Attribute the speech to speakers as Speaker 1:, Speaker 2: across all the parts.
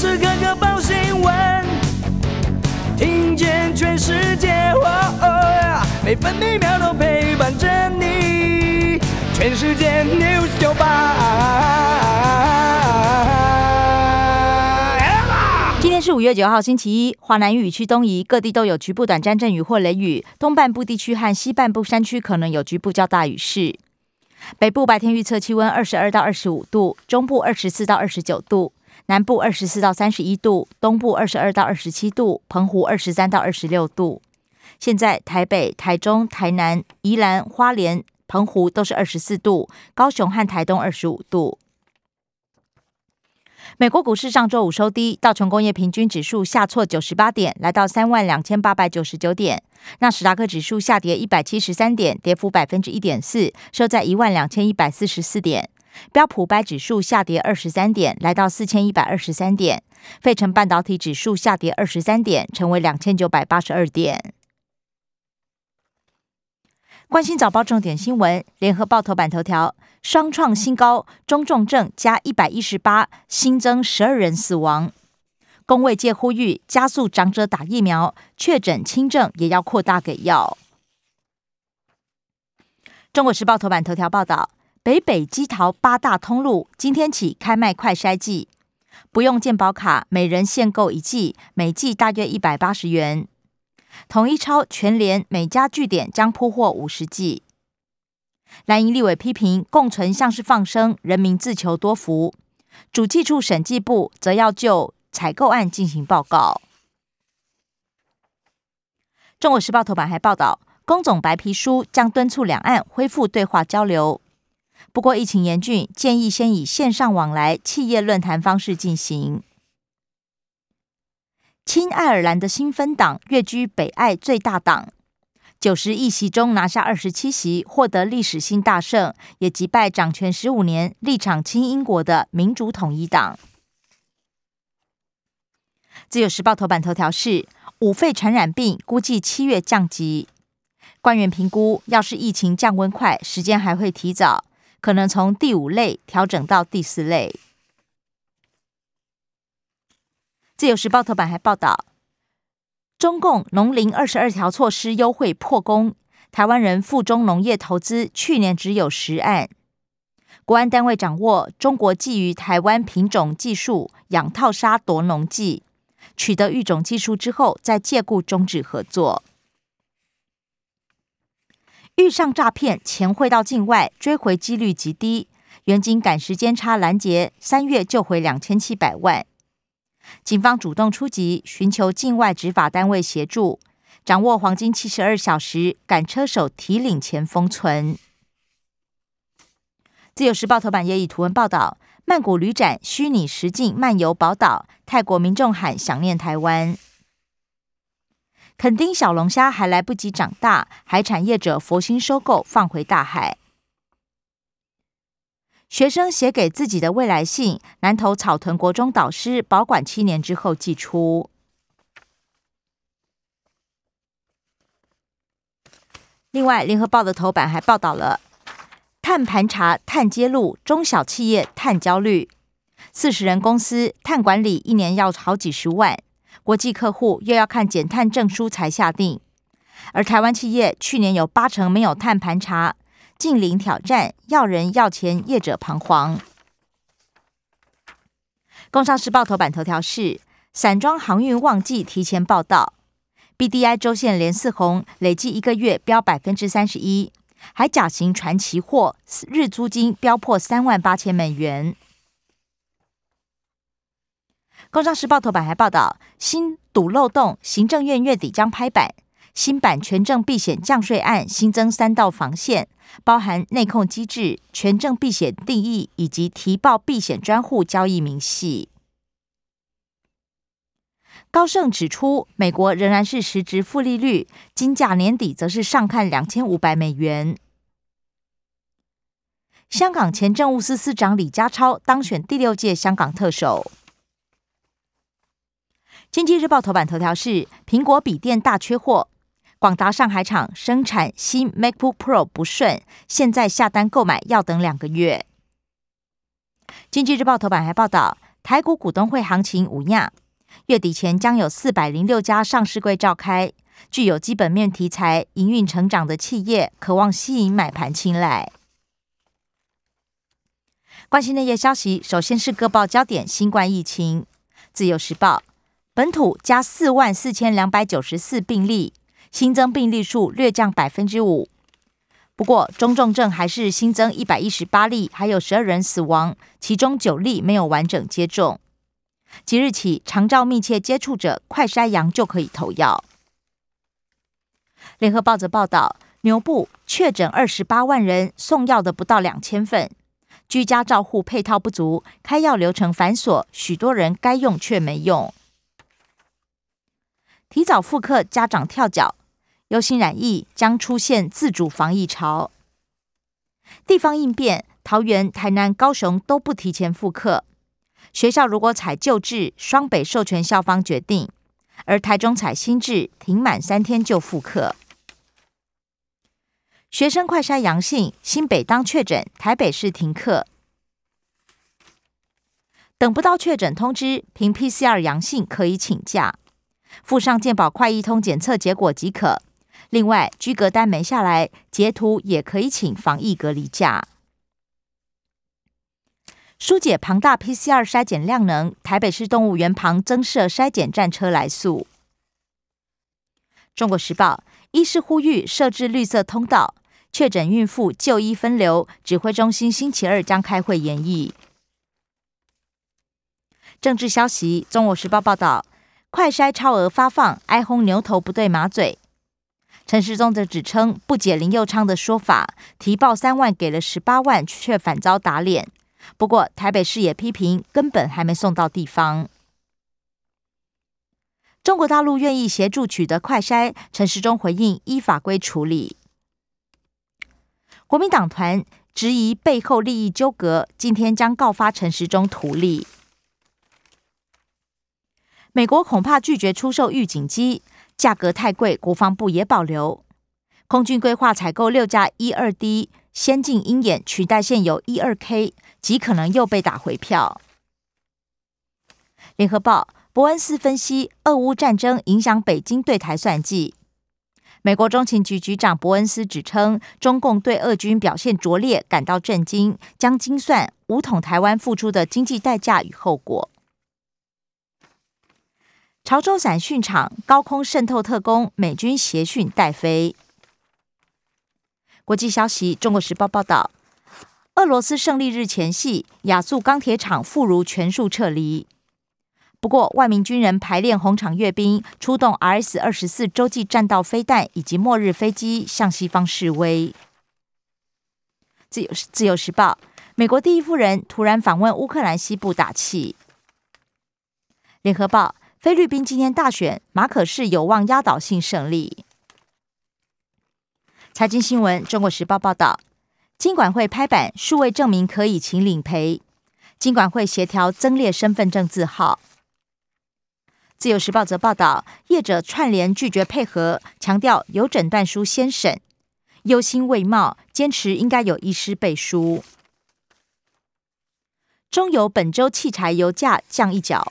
Speaker 1: 时刻刻报新闻，听见全世界，每分每秒都陪伴着你。全世界 news 九八。
Speaker 2: 今天是五月九号，星期一。华南雨区东移，各地都有局部短暂阵雨或雷雨。东半部地区和西半部山区可能有局部较大雨势。北部白天预测气温二十二到二十五度，中部二十四到二十九度，南部二十四到三十一度，东部二十二到二十七度，澎湖二十三到二十六度。现在台北、台中、台南、宜兰花莲、澎湖都是二十四度，高雄和台东二十五度。美国股市上周五收低，道琼工业平均指数下挫九十八点，来到三万两千八百九十九点。纳斯达克指数下跌一百七十三点，跌幅百分之一点四，收在一万两千一百四十四点。标普百指数下跌二十三点，来到四千一百二十三点。费城半导体指数下跌二十三点，成为两千九百八十二点。关心早报重点新闻，联合报头版头条。双创新高，中重症加一百一十八，新增十二人死亡。工卫界呼吁加速长者打疫苗，确诊轻症也要扩大给药。中国时报头版头条报道：北北基桃八大通路今天起开卖快筛剂，不用健保卡，每人限购一剂，每剂大约一百八十元。统一超全联每家据点将铺货五十剂。蓝营立委批评共存像是放生，人民自求多福。主计处审计部则要就采购案进行报告。中国时报头版还报道，工总白皮书将敦促两岸恢复对话交流。不过疫情严峻，建议先以线上往来企业论坛方式进行。亲爱尔兰的新芬党跃居北爱最大党。九十一席中拿下二十七席，获得历史性大胜，也击败掌权十五年、立场亲英国的民主统一党。自由时报头版头条是：五肺传染病估计七月降级，官员评估，要是疫情降温快，时间还会提早，可能从第五类调整到第四类。自由时报头版还报道。中共农林二十二条措施优惠破功，台湾人附中农业投资去年只有十案。国安单位掌握中国觊觎台湾品种技术养套杀夺农技，取得育种技术之后，再借故终止合作。遇上诈骗，钱汇到境外，追回几率极低。原警赶时间差拦截，三月救回两千七百万。警方主动出击，寻求境外执法单位协助，掌握黄金七十二小时，赶车手提领钱封存。自由时报头版也以图文报道：曼谷旅展虚拟实境漫游宝岛，泰国民众喊想念台湾。垦丁小龙虾还来不及长大，海产业者佛心收购，放回大海。学生写给自己的未来信，南投草屯国中导师保管七年之后寄出。另外，联合报的头版还报道了碳盘查、碳揭露，中小企业碳焦虑，四十人公司碳管理一年要好几十万，国际客户又要看减碳证书才下定，而台湾企业去年有八成没有碳盘查。近零挑战，要人要钱，业者彷徨。工商时报头版头条是：散装航运旺季提前报道，BDI 周线连四红，累计一个月飙百分之三十一，还假行传奇货，日租金飙破三万八千美元。工商时报头版还报道，新堵漏洞，行政院月底将拍板。新版权证避险降税案新增三道防线，包含内控机制、权证避险定义以及提报避险专户交易明细。高盛指出，美国仍然是实质负利率，金价年底则是上看两千五百美元。香港前政务司司长李家超当选第六届香港特首。经济日报头版头条是苹果笔电大缺货。广达上海厂生产新 MacBook Pro 不顺，现在下单购买要等两个月。经济日报头版还报道，台股股东会行情无恙，月底前将有四百零六家上市柜召开，具有基本面题材、营运成长的企业，渴望吸引买盘青睐。关心内页消息，首先是各报焦点：新冠疫情。自由时报本土加四万四千两百九十四病例，新增病例数略降百分之五。不过中重症还是新增一百一十八例，还有十二人死亡，其中九例没有完整接种。即日起，长照密切接触者快筛阳就可以投药。联合报则报道，牛部确诊二十八万人，送药的不到两千份。居家照护配套不足，开药流程繁琐，许多人该用却没用。提早复课，家长跳脚，忧心染疫将出现自主防疫潮。地方应变，桃园、台南、高雄都不提前复课。学校如果采旧制，双北授权校方决定；而台中采新制，停满三天就复课。学生快筛阳性，新北当确诊，台北市停课。等不到确诊通知，凭 PCR 阳性可以请假，附上健保快一通检测结果即可。另外，居隔单没下来，截图也可以请防疫隔离假。疏解庞大 PCR 筛检量能，台北市动物园旁增设筛检站车来速。中国时报医师呼吁设置绿色通道。确诊孕妇就医分流，指挥中心星期二将开会研议。政治消息，《中国时报》报道，快筛超额发放，哀轰牛头不对马嘴。陈时中则指称不解林佑昌的说法，提报三万给了十八万，却反遭打脸。不过台北市也批评，根本还没送到地方。中国大陆愿意协助取得快筛，陈时中回应依法规处理。国民党团质疑背后利益纠葛，今天将告发陈时中图利。美国恐怕拒绝出售预警机，价格太贵，国防部也保留。空军规划采购六架一二 D 先进鹰眼，取代现有一二 K，极可能又被打回票。联合报伯恩斯分析，俄乌战争影响北京对台算计。美国中情局局长伯恩斯指称，中共对俄军表现拙劣感到震惊，将精算武统台湾付出的经济代价与后果。潮州伞训场高空渗透特工，美军协训带飞。国际消息，《中国时报》报道，俄罗斯胜利日前夕，亚速钢铁厂妇孺全数撤离。不过，万名军人排练红场阅兵，出动 RS 二十四洲际战道飞弹以及末日飞机向西方示威。自由自由时报，美国第一夫人突然访问乌克兰西部打气。联合报，菲律宾今天大选，马可是有望压倒性胜利。财经新闻，中国时报报道，金管会拍板，数位证明可以请领赔，金管会协调增列身份证字号。自由时报则报道，业者串联拒绝配合，强调有诊断书先审，忧心未冒，坚持应该有医师背书。中油本周汽柴油价降一角。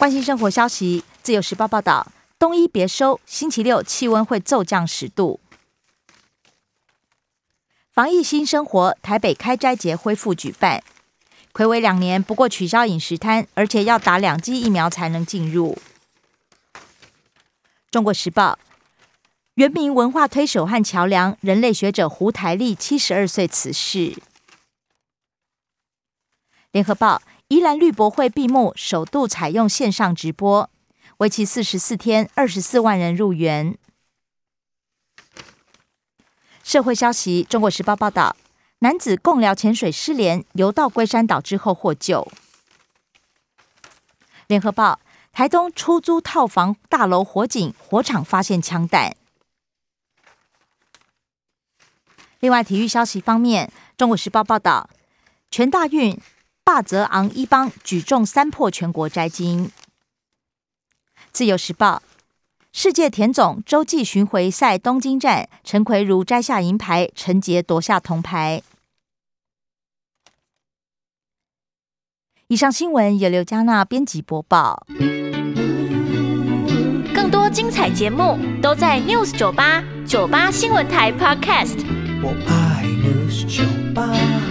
Speaker 2: 关心生活消息，自由时报报道，冬衣别收，星期六气温会骤降十度。防疫新生活，台北开斋节恢复举办。暌违两年，不过取消饮食摊，而且要打两剂疫苗才能进入。中国时报，原名文化推手和桥梁，人类学者胡台丽七十二岁辞世。联合报，宜兰绿博会闭幕，首度采用线上直播，为期四十四天，二十四万人入园。社会消息，中国时报报道。男子共聊潜水失联，游到龟山岛之后获救。联合报：台东出租套房大楼火警，火场发现枪弹。另外，体育消息方面，中国时报报道，全大运霸泽昂一帮举重三破全国摘金。自由时报，世界田总洲际巡回赛东京站，陈奎如摘下银牌，陈杰夺下铜牌。以上新闻由刘嘉娜编辑播报。
Speaker 3: 更多精彩节目都在 News 九八九八新闻台 Podcast。
Speaker 1: 我爱 News 九八。